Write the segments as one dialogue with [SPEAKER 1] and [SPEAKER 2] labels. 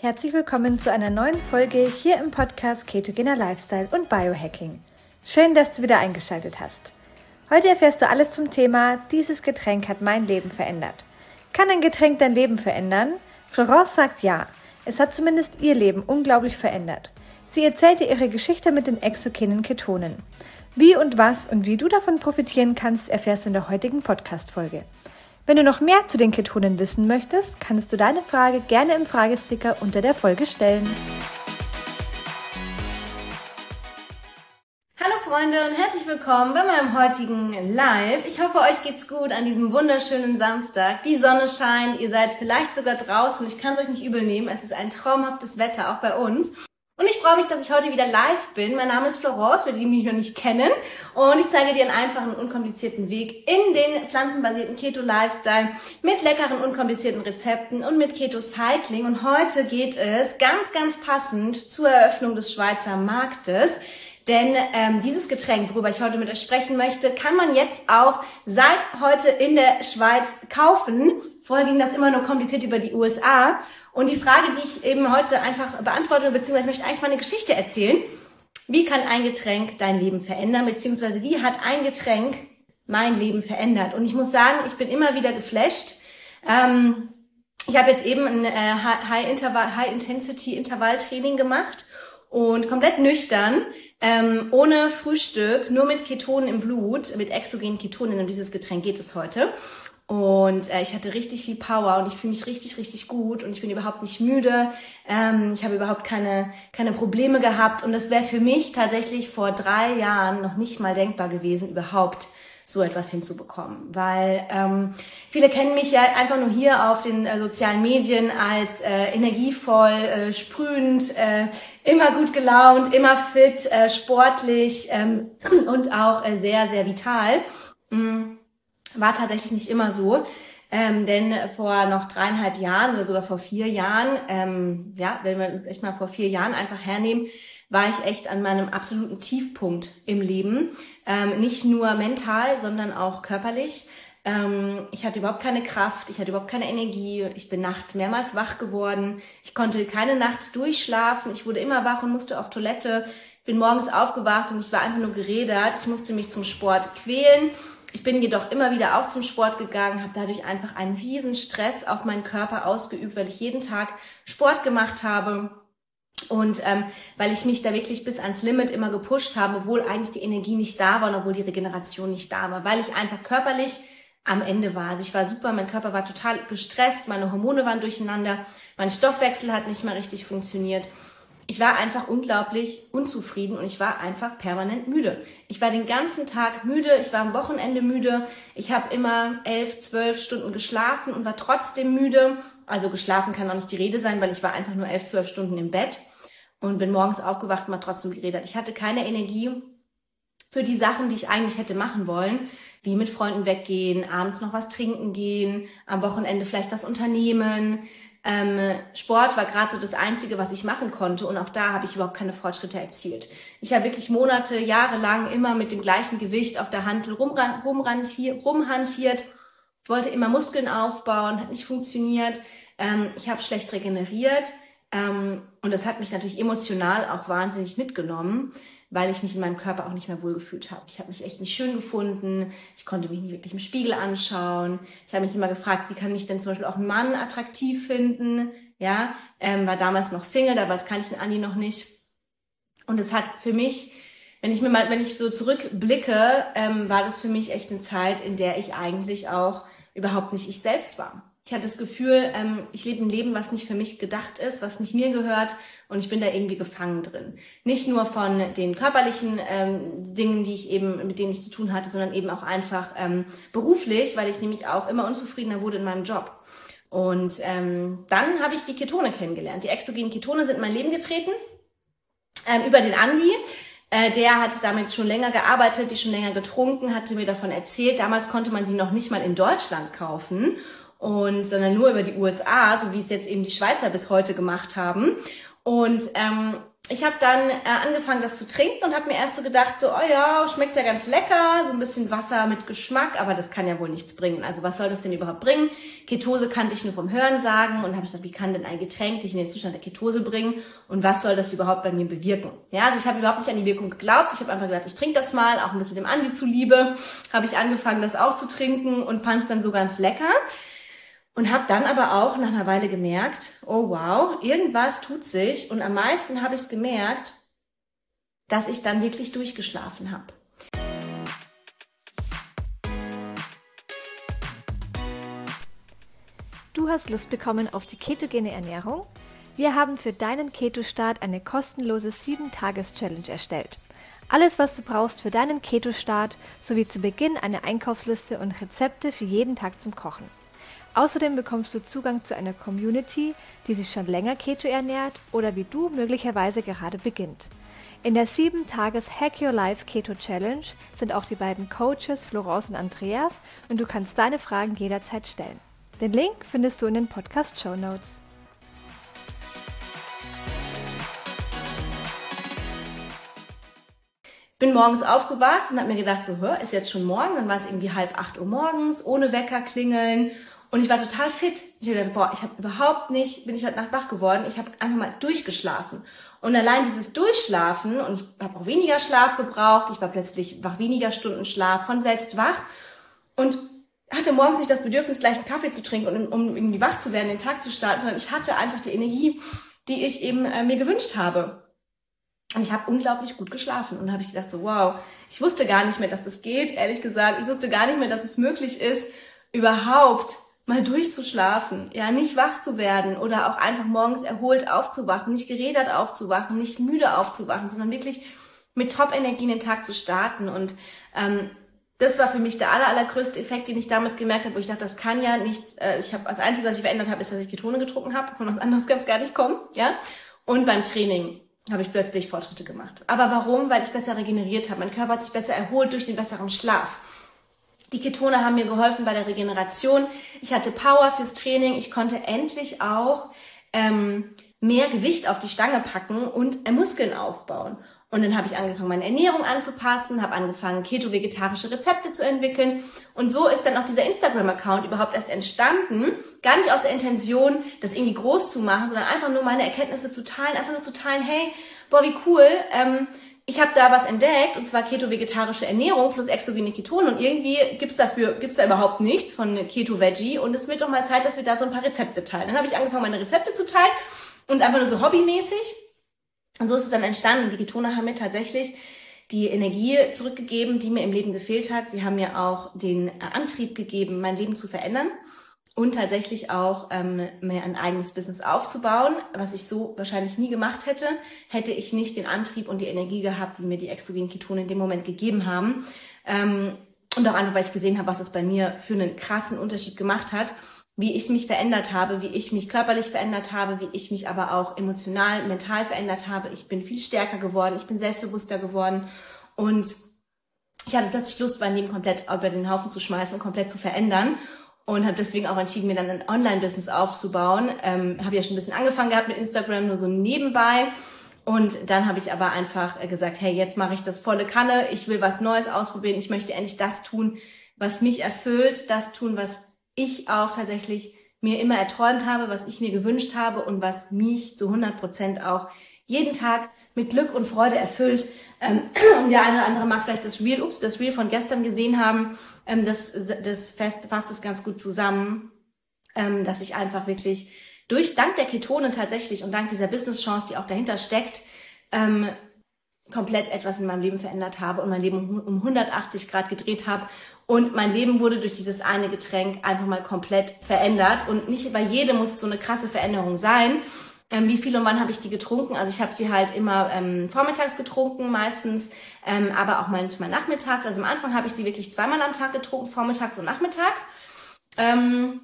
[SPEAKER 1] Herzlich willkommen zu einer neuen Folge hier im Podcast Ketogener Lifestyle und Biohacking. Schön, dass du wieder eingeschaltet hast. Heute erfährst du alles zum Thema Dieses Getränk hat mein Leben verändert. Kann ein Getränk dein Leben verändern? Florence sagt ja. Es hat zumindest ihr Leben unglaublich verändert. Sie erzählte ihre Geschichte mit den exogenen Ketonen. Wie und was und wie du davon profitieren kannst, erfährst du in der heutigen Podcast-Folge. Wenn du noch mehr zu den Ketonen wissen möchtest, kannst du deine Frage gerne im Fragesticker unter der Folge stellen.
[SPEAKER 2] Hallo Freunde und herzlich willkommen bei meinem heutigen Live. Ich hoffe, euch geht's gut an diesem wunderschönen Samstag. Die Sonne scheint, ihr seid vielleicht sogar draußen. Ich kann es euch nicht übel nehmen. Es ist ein traumhaftes Wetter, auch bei uns. Und ich freue mich, dass ich heute wieder live bin. Mein Name ist Florence, für die, die mich noch nicht kennen. Und ich zeige dir einen einfachen, unkomplizierten Weg in den pflanzenbasierten Keto-Lifestyle mit leckeren, unkomplizierten Rezepten und mit Keto-Cycling. Und heute geht es ganz, ganz passend zur Eröffnung des Schweizer Marktes. Denn ähm, dieses Getränk, worüber ich heute mit euch sprechen möchte, kann man jetzt auch seit heute in der Schweiz kaufen. Vorher ging das immer nur kompliziert über die USA. Und die Frage, die ich eben heute einfach beantworte, beziehungsweise ich möchte eigentlich mal eine Geschichte erzählen. Wie kann ein Getränk dein Leben verändern, beziehungsweise wie hat ein Getränk mein Leben verändert? Und ich muss sagen, ich bin immer wieder geflasht. Ähm, ich habe jetzt eben ein äh, High-Intensity-Intervalltraining gemacht und komplett nüchtern, ähm, ohne Frühstück, nur mit Ketonen im Blut, mit exogenen Ketonen, um dieses Getränk geht es heute. Und äh, ich hatte richtig viel Power und ich fühle mich richtig, richtig gut und ich bin überhaupt nicht müde. Ähm, ich habe überhaupt keine, keine Probleme gehabt. Und das wäre für mich tatsächlich vor drei Jahren noch nicht mal denkbar gewesen, überhaupt so etwas hinzubekommen. Weil ähm, viele kennen mich ja einfach nur hier auf den äh, sozialen Medien als äh, energievoll, äh, sprühend, äh, immer gut gelaunt, immer fit, äh, sportlich ähm, und auch äh, sehr, sehr vital. Mhm. War tatsächlich nicht immer so. Ähm, denn vor noch dreieinhalb Jahren oder sogar vor vier Jahren, ähm, ja, wenn wir uns echt mal vor vier Jahren einfach hernehmen, war ich echt an meinem absoluten Tiefpunkt im Leben. Ähm, nicht nur mental, sondern auch körperlich. Ähm, ich hatte überhaupt keine Kraft, ich hatte überhaupt keine Energie. Ich bin nachts mehrmals wach geworden. Ich konnte keine Nacht durchschlafen. Ich wurde immer wach und musste auf Toilette. Ich bin morgens aufgewacht und ich war einfach nur geredert. Ich musste mich zum Sport quälen. Ich bin jedoch immer wieder auch zum Sport gegangen, habe dadurch einfach einen riesen Stress auf meinen Körper ausgeübt, weil ich jeden Tag Sport gemacht habe und ähm, weil ich mich da wirklich bis ans Limit immer gepusht habe, obwohl eigentlich die Energie nicht da war und obwohl die Regeneration nicht da war, weil ich einfach körperlich am Ende war. Also ich war super, mein Körper war total gestresst, meine Hormone waren durcheinander, mein Stoffwechsel hat nicht mehr richtig funktioniert. Ich war einfach unglaublich unzufrieden und ich war einfach permanent müde. Ich war den ganzen Tag müde, ich war am Wochenende müde, ich habe immer elf, zwölf Stunden geschlafen und war trotzdem müde. Also geschlafen kann auch nicht die Rede sein, weil ich war einfach nur elf, zwölf Stunden im Bett und bin morgens aufgewacht und war trotzdem geredet. Ich hatte keine Energie für die Sachen, die ich eigentlich hätte machen wollen, wie mit Freunden weggehen, abends noch was trinken gehen, am Wochenende vielleicht was unternehmen, ähm, Sport war gerade so das Einzige, was ich machen konnte und auch da habe ich überhaupt keine Fortschritte erzielt. Ich habe wirklich Monate, Jahre lang immer mit dem gleichen Gewicht auf der Handel rumhantiert, wollte immer Muskeln aufbauen, hat nicht funktioniert. Ähm, ich habe schlecht regeneriert ähm, und das hat mich natürlich emotional auch wahnsinnig mitgenommen weil ich mich in meinem Körper auch nicht mehr wohlgefühlt habe. Ich habe mich echt nicht schön gefunden. Ich konnte mich nicht wirklich im Spiegel anschauen. Ich habe mich immer gefragt, wie kann mich denn zum Beispiel auch ein Mann attraktiv finden? Ja, ähm, war damals noch Single, damals kannte ich den Andi noch nicht. Und es hat für mich, wenn ich mir mal, wenn ich so zurückblicke, ähm, war das für mich echt eine Zeit, in der ich eigentlich auch überhaupt nicht ich selbst war. Ich hatte das Gefühl, ähm, ich lebe ein Leben, was nicht für mich gedacht ist, was nicht mir gehört und ich bin da irgendwie gefangen drin. Nicht nur von den körperlichen ähm, Dingen, die ich eben, mit denen ich zu tun hatte, sondern eben auch einfach ähm, beruflich, weil ich nämlich auch immer unzufriedener wurde in meinem Job. Und ähm, dann habe ich die Ketone kennengelernt. Die exogenen Ketone sind in mein Leben getreten ähm, über den Andi. Äh, der hat damit schon länger gearbeitet, die schon länger getrunken, hatte mir davon erzählt. Damals konnte man sie noch nicht mal in Deutschland kaufen und sondern nur über die USA, so wie es jetzt eben die Schweizer bis heute gemacht haben. Und ähm, ich habe dann äh, angefangen, das zu trinken und habe mir erst so gedacht, so, oh ja, schmeckt ja ganz lecker, so ein bisschen Wasser mit Geschmack, aber das kann ja wohl nichts bringen. Also was soll das denn überhaupt bringen? Ketose kannte ich nur vom Hören sagen und habe ich gedacht, wie kann denn ein Getränk dich in den Zustand der Ketose bringen und was soll das überhaupt bei mir bewirken? Ja, also ich habe überhaupt nicht an die Wirkung geglaubt. Ich habe einfach gedacht, ich trinke das mal, auch ein bisschen dem Andi zuliebe, habe ich angefangen, das auch zu trinken und fand es dann so ganz lecker. Und habe dann aber auch nach einer Weile gemerkt, oh wow, irgendwas tut sich. Und am meisten habe ich es gemerkt, dass ich dann wirklich durchgeschlafen habe.
[SPEAKER 1] Du hast Lust bekommen auf die ketogene Ernährung? Wir haben für deinen Keto-Start eine kostenlose 7-Tages-Challenge erstellt. Alles, was du brauchst für deinen Keto-Start, sowie zu Beginn eine Einkaufsliste und Rezepte für jeden Tag zum Kochen. Außerdem bekommst du Zugang zu einer Community, die sich schon länger Keto ernährt oder wie du möglicherweise gerade beginnt. In der 7-Tages Hack Your Life Keto Challenge sind auch die beiden Coaches Florence und Andreas und du kannst deine Fragen jederzeit stellen. Den Link findest du in den Podcast Show Notes.
[SPEAKER 2] Bin morgens aufgewacht und habe mir gedacht, so, hör, ist jetzt schon morgen. Dann war es irgendwie halb acht Uhr morgens, ohne Wecker klingeln und ich war total fit. Ich habe boah, ich habe überhaupt nicht, bin ich heute Nacht wach geworden. Ich habe einfach mal durchgeschlafen. Und allein dieses Durchschlafen, und ich habe auch weniger Schlaf gebraucht, ich war plötzlich wach weniger Stunden Schlaf, von selbst wach und hatte morgens nicht das Bedürfnis, gleich einen Kaffee zu trinken, um, um irgendwie wach zu werden, den Tag zu starten, sondern ich hatte einfach die Energie, die ich eben äh, mir gewünscht habe. Und ich habe unglaublich gut geschlafen. Und habe ich gedacht, so wow, ich wusste gar nicht mehr, dass das geht, ehrlich gesagt. Ich wusste gar nicht mehr, dass es möglich ist, überhaupt mal durchzuschlafen, ja, nicht wach zu werden oder auch einfach morgens erholt aufzuwachen, nicht gerädert aufzuwachen, nicht müde aufzuwachen, sondern wirklich mit Top-Energie in den Tag zu starten. Und ähm, das war für mich der aller, allergrößte Effekt, den ich damals gemerkt habe, wo ich dachte, das kann ja nichts, äh, ich habe das Einzige, was ich verändert habe, ist, dass ich Ketone getrunken habe, von was anderes kann gar nicht kommen, ja. Und beim Training habe ich plötzlich Fortschritte gemacht. Aber warum? Weil ich besser regeneriert habe. Mein Körper hat sich besser erholt durch den besseren Schlaf. Die Ketone haben mir geholfen bei der Regeneration. Ich hatte Power fürs Training. Ich konnte endlich auch ähm, mehr Gewicht auf die Stange packen und äh, Muskeln aufbauen. Und dann habe ich angefangen, meine Ernährung anzupassen, habe angefangen, keto-vegetarische Rezepte zu entwickeln. Und so ist dann auch dieser Instagram-Account überhaupt erst entstanden. Gar nicht aus der Intention, das irgendwie groß zu machen, sondern einfach nur meine Erkenntnisse zu teilen, einfach nur zu teilen, hey, boah, wie cool, ähm, ich habe da was entdeckt, und zwar keto-vegetarische Ernährung plus exogene Ketone und irgendwie gibt's dafür, gibt's da überhaupt nichts von Keto-Veggie und es wird doch mal Zeit, dass wir da so ein paar Rezepte teilen. Dann habe ich angefangen, meine Rezepte zu teilen und einfach nur so hobbymäßig. Und so ist es dann entstanden. Die Ketone haben mir tatsächlich die Energie zurückgegeben, die mir im Leben gefehlt hat. Sie haben mir auch den Antrieb gegeben, mein Leben zu verändern und tatsächlich auch ähm, mehr ein eigenes Business aufzubauen, was ich so wahrscheinlich nie gemacht hätte, hätte ich nicht den Antrieb und die Energie gehabt, die mir die exogenen Ketone in dem Moment gegeben haben. Ähm, und auch einfach, weil ich gesehen habe, was es bei mir für einen krassen Unterschied gemacht hat, wie ich mich verändert habe, wie ich mich körperlich verändert habe, wie ich mich aber auch emotional, mental verändert habe. Ich bin viel stärker geworden, ich bin selbstbewusster geworden und ich hatte plötzlich Lust, mein Leben komplett über den Haufen zu schmeißen und komplett zu verändern und habe deswegen auch entschieden, mir dann ein Online-Business aufzubauen. Ähm, habe ja schon ein bisschen angefangen gehabt mit Instagram, nur so nebenbei. Und dann habe ich aber einfach gesagt, hey, jetzt mache ich das volle Kanne. Ich will was Neues ausprobieren. Ich möchte endlich das tun, was mich erfüllt, das tun, was ich auch tatsächlich mir immer erträumt habe, was ich mir gewünscht habe und was mich zu 100 Prozent auch jeden Tag mit Glück und Freude erfüllt. Ähm, und der eine oder andere mag vielleicht das Reel, ups, das Reel von gestern gesehen haben. Ähm, das, das fest, fasst es ganz gut zusammen, ähm, dass ich einfach wirklich durch, dank der Ketone tatsächlich und dank dieser Business-Chance, die auch dahinter steckt, ähm, komplett etwas in meinem Leben verändert habe und mein Leben um 180 Grad gedreht habe. Und mein Leben wurde durch dieses eine Getränk einfach mal komplett verändert. Und nicht bei jedem muss es so eine krasse Veränderung sein. Ähm, wie viel und wann habe ich die getrunken? Also ich habe sie halt immer ähm, vormittags getrunken, meistens, ähm, aber auch manchmal nachmittags. Also am Anfang habe ich sie wirklich zweimal am Tag getrunken, vormittags und nachmittags. Ähm,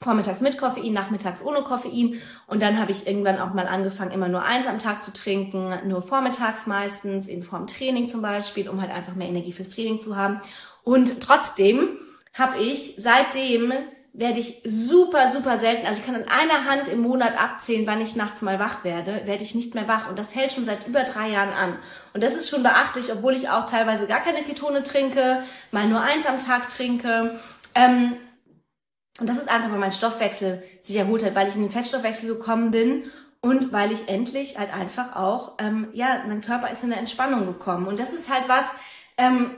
[SPEAKER 2] vormittags mit Koffein, nachmittags ohne Koffein. Und dann habe ich irgendwann auch mal angefangen, immer nur eins am Tag zu trinken, nur vormittags meistens, in Form Training zum Beispiel, um halt einfach mehr Energie fürs Training zu haben. Und trotzdem habe ich seitdem werde ich super, super selten, also ich kann an einer Hand im Monat abzählen, wann ich nachts mal wach werde, werde ich nicht mehr wach. Und das hält schon seit über drei Jahren an. Und das ist schon beachtlich, obwohl ich auch teilweise gar keine Ketone trinke, mal nur eins am Tag trinke. Ähm, und das ist einfach, weil mein Stoffwechsel sich erholt hat, weil ich in den Fettstoffwechsel gekommen bin und weil ich endlich halt einfach auch, ähm, ja, mein Körper ist in eine Entspannung gekommen. Und das ist halt was, ähm,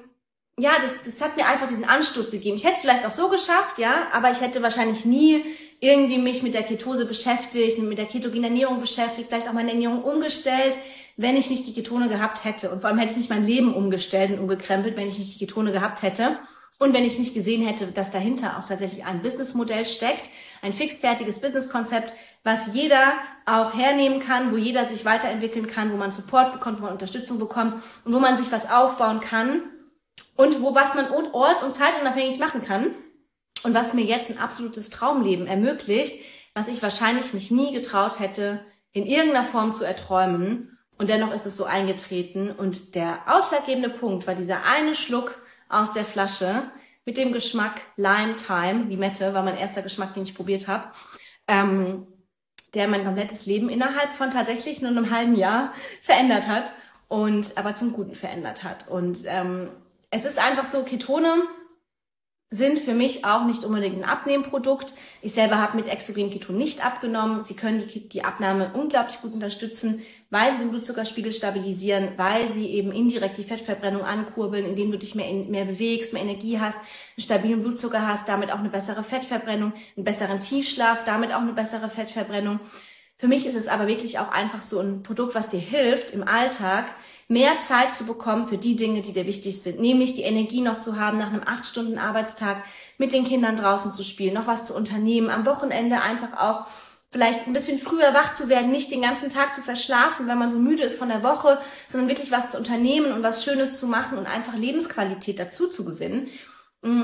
[SPEAKER 2] ja, das, das hat mir einfach diesen Anstoß gegeben. Ich hätte es vielleicht auch so geschafft, ja, aber ich hätte wahrscheinlich nie irgendwie mich mit der Ketose beschäftigt, mit der ketogenen Ernährung beschäftigt, vielleicht auch meine Ernährung umgestellt, wenn ich nicht die Ketone gehabt hätte. Und vor allem hätte ich nicht mein Leben umgestellt und umgekrempelt, wenn ich nicht die Ketone gehabt hätte. Und wenn ich nicht gesehen hätte, dass dahinter auch tatsächlich ein Businessmodell steckt, ein fixfertiges Businesskonzept, was jeder auch hernehmen kann, wo jeder sich weiterentwickeln kann, wo man Support bekommt, wo man Unterstützung bekommt und wo man sich was aufbauen kann und wo was man orts- und zeitunabhängig machen kann und was mir jetzt ein absolutes Traumleben ermöglicht, was ich wahrscheinlich mich nie getraut hätte, in irgendeiner Form zu erträumen. Und dennoch ist es so eingetreten. Und der ausschlaggebende Punkt war dieser eine Schluck aus der Flasche mit dem Geschmack Lime Time. Limette war mein erster Geschmack, den ich probiert habe. Ähm, der mein komplettes Leben innerhalb von tatsächlich nur einem halben Jahr verändert hat und aber zum Guten verändert hat. Und ähm, es ist einfach so, Ketone sind für mich auch nicht unbedingt ein Abnehmprodukt. Ich selber habe mit Exogen Keton nicht abgenommen. Sie können die, die, Abnahme unglaublich gut unterstützen, weil sie den Blutzuckerspiegel stabilisieren, weil sie eben indirekt die Fettverbrennung ankurbeln, indem du dich mehr, mehr bewegst, mehr Energie hast, einen stabilen Blutzucker hast, damit auch eine bessere Fettverbrennung, einen besseren Tiefschlaf, damit auch eine bessere Fettverbrennung. Für mich ist es aber wirklich auch einfach so ein Produkt, was dir hilft, im Alltag mehr Zeit zu bekommen für die Dinge, die dir wichtig sind, nämlich die Energie noch zu haben, nach einem acht Stunden Arbeitstag mit den Kindern draußen zu spielen, noch was zu unternehmen, am Wochenende einfach auch vielleicht ein bisschen früher wach zu werden, nicht den ganzen Tag zu verschlafen, wenn man so müde ist von der Woche, sondern wirklich was zu unternehmen und was Schönes zu machen und einfach Lebensqualität dazu zu gewinnen. Mm.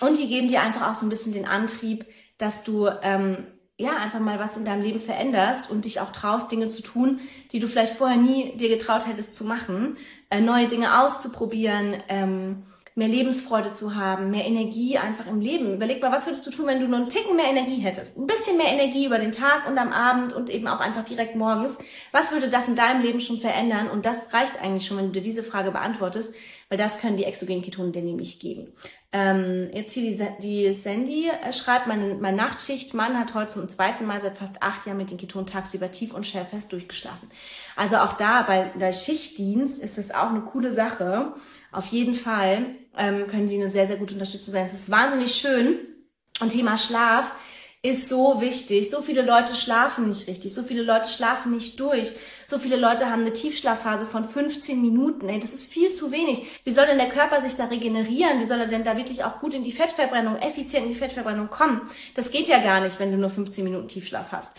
[SPEAKER 2] Und die geben dir einfach auch so ein bisschen den Antrieb, dass du ähm, ja, einfach mal was in deinem Leben veränderst und dich auch traust, Dinge zu tun, die du vielleicht vorher nie dir getraut hättest zu machen, äh, neue Dinge auszuprobieren, ähm, mehr Lebensfreude zu haben, mehr Energie einfach im Leben. Überleg mal, was würdest du tun, wenn du nur einen Ticken mehr Energie hättest? Ein bisschen mehr Energie über den Tag und am Abend und eben auch einfach direkt morgens. Was würde das in deinem Leben schon verändern? Und das reicht eigentlich schon, wenn du dir diese Frage beantwortest, weil das können die exogenen Ketone dir nämlich geben. Ähm, jetzt hier die, die Sandy äh, schreibt, mein, mein Nachtschichtmann hat heute zum zweiten Mal seit fast acht Jahren mit den Ketonen tagsüber tief und schärfest durchgeschlafen. Also auch da bei der Schichtdienst ist es auch eine coole Sache. Auf jeden Fall ähm, können sie eine sehr, sehr gute Unterstützung sein. Es ist wahnsinnig schön. Und Thema Schlaf ist so wichtig. So viele Leute schlafen nicht richtig. So viele Leute schlafen nicht durch. So viele Leute haben eine Tiefschlafphase von 15 Minuten. Ey, das ist viel zu wenig. Wie soll denn der Körper sich da regenerieren? Wie soll er denn da wirklich auch gut in die Fettverbrennung, effizient in die Fettverbrennung kommen? Das geht ja gar nicht, wenn du nur 15 Minuten Tiefschlaf hast.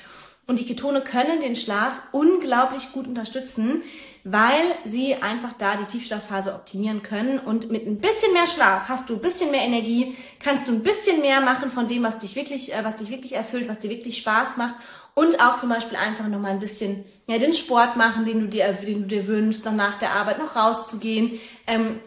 [SPEAKER 2] Und die Ketone können den Schlaf unglaublich gut unterstützen, weil sie einfach da die Tiefschlafphase optimieren können. Und mit ein bisschen mehr Schlaf hast du ein bisschen mehr Energie, kannst du ein bisschen mehr machen von dem, was dich wirklich, äh, was dich wirklich erfüllt, was dir wirklich Spaß macht. Und auch zum Beispiel einfach nochmal ein bisschen ja, den Sport machen, den du dir, den du dir wünschst, dann nach der Arbeit noch rauszugehen. Ähm,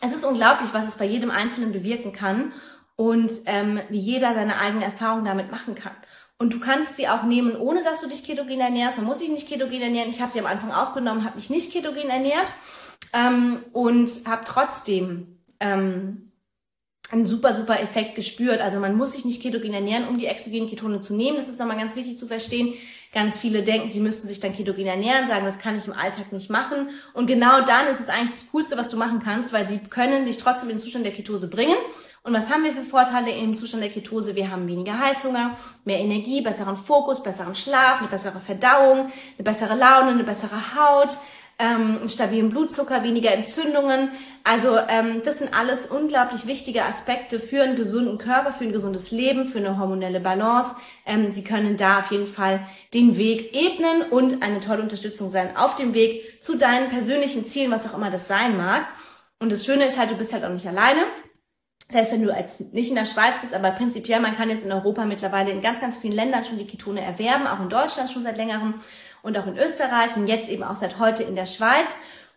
[SPEAKER 2] es ist unglaublich, was es bei jedem Einzelnen bewirken kann und ähm, wie jeder seine eigene Erfahrung damit machen kann. Und du kannst sie auch nehmen, ohne dass du dich ketogen ernährst. Man muss sich nicht ketogen ernähren. Ich habe sie am Anfang auch genommen, habe mich nicht ketogen ernährt ähm, und habe trotzdem ähm, einen super, super Effekt gespürt. Also man muss sich nicht ketogen ernähren, um die exogenen Ketone zu nehmen. Das ist nochmal ganz wichtig zu verstehen. Ganz viele denken, sie müssten sich dann ketogen ernähren, sagen, das kann ich im Alltag nicht machen. Und genau dann ist es eigentlich das Coolste, was du machen kannst, weil sie können dich trotzdem in den Zustand der Ketose bringen. Und was haben wir für Vorteile im Zustand der Ketose? Wir haben weniger Heißhunger, mehr Energie, besseren Fokus, besseren Schlaf, eine bessere Verdauung, eine bessere Laune, eine bessere Haut, ähm, einen stabilen Blutzucker, weniger Entzündungen. Also ähm, das sind alles unglaublich wichtige Aspekte für einen gesunden Körper, für ein gesundes Leben, für eine hormonelle Balance. Ähm, Sie können da auf jeden Fall den Weg ebnen und eine tolle Unterstützung sein auf dem Weg zu deinen persönlichen Zielen, was auch immer das sein mag. Und das Schöne ist halt, du bist halt auch nicht alleine selbst wenn du als nicht in der Schweiz bist, aber prinzipiell, man kann jetzt in Europa mittlerweile in ganz, ganz vielen Ländern schon die Ketone erwerben, auch in Deutschland schon seit längerem und auch in Österreich und jetzt eben auch seit heute in der Schweiz.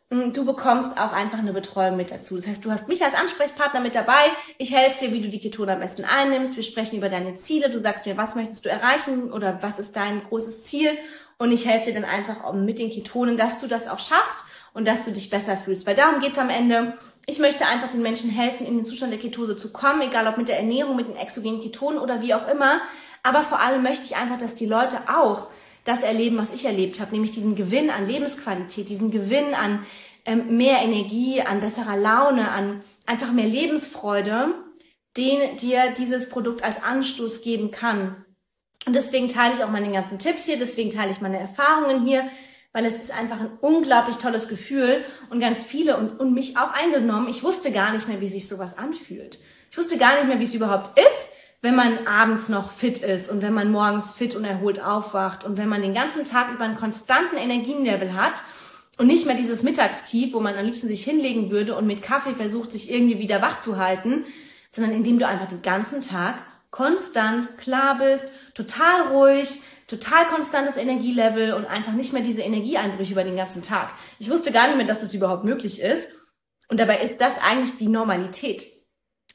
[SPEAKER 2] du bekommst auch einfach eine Betreuung mit dazu. Das heißt, du hast mich als Ansprechpartner mit dabei. Ich helfe dir, wie du die Ketone am besten einnimmst. Wir sprechen über deine Ziele. Du sagst mir, was möchtest du erreichen oder was ist dein großes Ziel? Und ich helfe dir dann einfach mit den Ketonen, dass du das auch schaffst und dass du dich besser fühlst. Weil darum geht's am Ende. Ich möchte einfach den Menschen helfen, in den Zustand der Ketose zu kommen, egal ob mit der Ernährung, mit den exogenen Ketonen oder wie auch immer. Aber vor allem möchte ich einfach, dass die Leute auch das erleben, was ich erlebt habe, nämlich diesen Gewinn an Lebensqualität, diesen Gewinn an ähm, mehr Energie, an besserer Laune, an einfach mehr Lebensfreude, den dir dieses Produkt als Anstoß geben kann. Und deswegen teile ich auch meine ganzen Tipps hier, deswegen teile ich meine Erfahrungen hier, weil es ist einfach ein unglaublich tolles Gefühl und ganz viele und, und mich auch eingenommen. Ich wusste gar nicht mehr, wie sich sowas anfühlt. Ich wusste gar nicht mehr, wie es überhaupt ist, wenn man abends noch fit ist und wenn man morgens fit und erholt aufwacht und wenn man den ganzen Tag über einen konstanten Energielevel hat und nicht mehr dieses Mittagstief, wo man am liebsten sich hinlegen würde und mit Kaffee versucht, sich irgendwie wieder wach zu halten, sondern indem du einfach den ganzen Tag konstant klar bist, total ruhig, total konstantes Energielevel und einfach nicht mehr diese Energieeinbrüche über den ganzen Tag. Ich wusste gar nicht mehr, dass das überhaupt möglich ist. Und dabei ist das eigentlich die Normalität.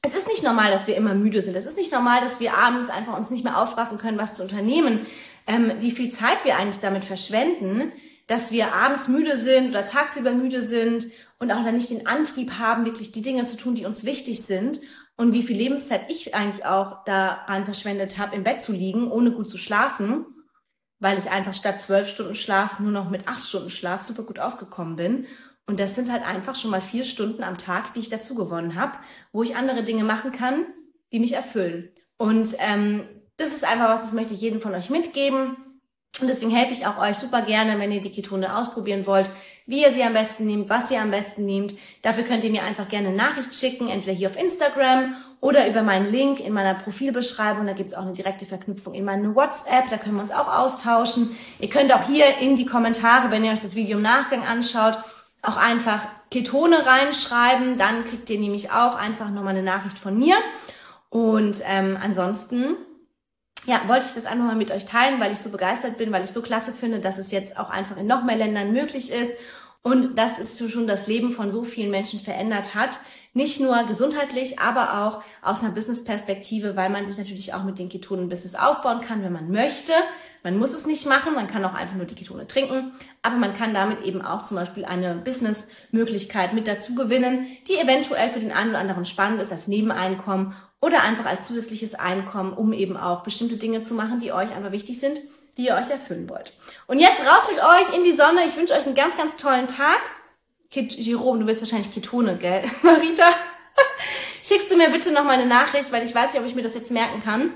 [SPEAKER 2] Es ist nicht normal, dass wir immer müde sind. Es ist nicht normal, dass wir abends einfach uns nicht mehr aufraffen können, was zu unternehmen. Ähm, wie viel Zeit wir eigentlich damit verschwenden, dass wir abends müde sind oder tagsüber müde sind und auch dann nicht den Antrieb haben, wirklich die Dinge zu tun, die uns wichtig sind und wie viel Lebenszeit ich eigentlich auch daran verschwendet habe, im Bett zu liegen, ohne gut zu schlafen weil ich einfach statt zwölf Stunden Schlaf nur noch mit acht Stunden Schlaf super gut ausgekommen bin. Und das sind halt einfach schon mal vier Stunden am Tag, die ich dazu gewonnen habe, wo ich andere Dinge machen kann, die mich erfüllen. Und ähm, das ist einfach was, das möchte ich jedem von euch mitgeben. Und deswegen helfe ich auch euch super gerne, wenn ihr die Ketone ausprobieren wollt, wie ihr sie am besten nehmt, was ihr am besten nehmt. Dafür könnt ihr mir einfach gerne eine Nachricht schicken, entweder hier auf Instagram oder über meinen Link in meiner Profilbeschreibung. Da gibt's auch eine direkte Verknüpfung in meine WhatsApp, da können wir uns auch austauschen. Ihr könnt auch hier in die Kommentare, wenn ihr euch das Video im Nachgang anschaut, auch einfach Ketone reinschreiben. Dann kriegt ihr nämlich auch einfach nochmal eine Nachricht von mir. Und ähm, ansonsten ja, wollte ich das einfach mal mit euch teilen, weil ich so begeistert bin, weil ich so klasse finde, dass es jetzt auch einfach in noch mehr Ländern möglich ist und dass es schon das Leben von so vielen Menschen verändert hat. Nicht nur gesundheitlich, aber auch aus einer Business-Perspektive, weil man sich natürlich auch mit den Ketonen Business aufbauen kann, wenn man möchte. Man muss es nicht machen, man kann auch einfach nur die Ketone trinken, aber man kann damit eben auch zum Beispiel eine Business-Möglichkeit mit dazu gewinnen, die eventuell für den einen oder anderen spannend ist als Nebeneinkommen oder einfach als zusätzliches Einkommen, um eben auch bestimmte Dinge zu machen, die euch einfach wichtig sind, die ihr euch erfüllen wollt. Und jetzt raus mit euch in die Sonne. Ich wünsche euch einen ganz, ganz tollen Tag. Kit Jerome, du willst wahrscheinlich Ketone, gell? Marita, schickst du mir bitte noch mal eine Nachricht, weil ich weiß nicht, ob ich mir das jetzt merken kann.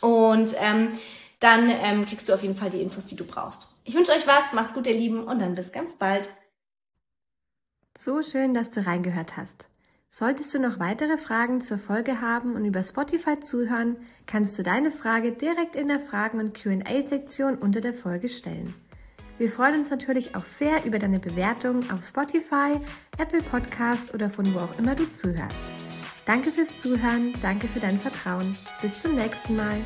[SPEAKER 2] Und ähm, dann ähm, kriegst du auf jeden Fall die Infos, die du brauchst. Ich wünsche euch was, macht's gut, ihr Lieben, und dann bis ganz bald.
[SPEAKER 1] So schön, dass du reingehört hast. Solltest du noch weitere Fragen zur Folge haben und über Spotify zuhören, kannst du deine Frage direkt in der Fragen- und QA-Sektion unter der Folge stellen. Wir freuen uns natürlich auch sehr über deine Bewertung auf Spotify, Apple Podcast oder von wo auch immer du zuhörst. Danke fürs Zuhören, danke für dein Vertrauen. Bis zum nächsten Mal.